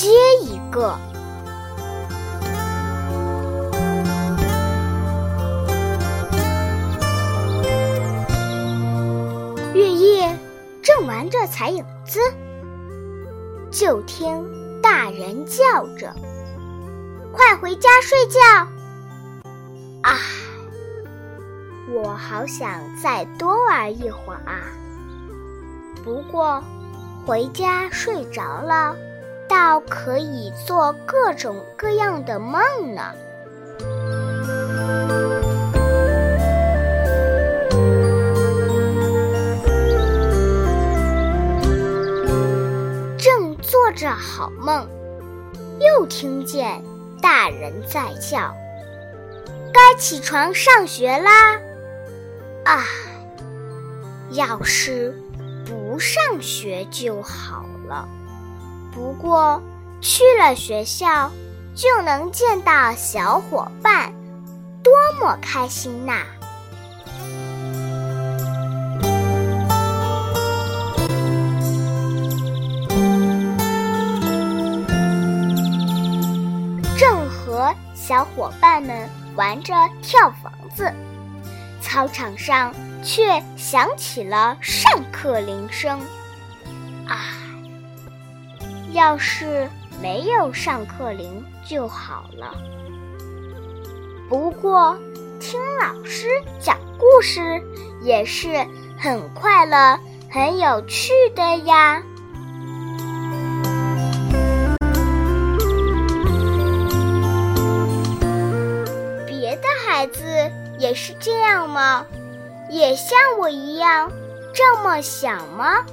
接一个。月夜正玩着踩影子就听大人叫着快回家睡觉。啊我好想再多玩一会儿啊。不过回家睡着了倒可以做各种各样的梦呢。正做着好梦，又听见大人在叫：“该起床上学啦！”啊，要是……不上学就好了。不过去了学校，就能见到小伙伴，多么开心呐！正和小伙伴们玩着跳房子，操场上。却响起了上课铃声。啊，要是没有上课铃就好了。不过，听老师讲故事也是很快乐、很有趣的呀。别的孩子也是这样吗？也像我一样这么想吗？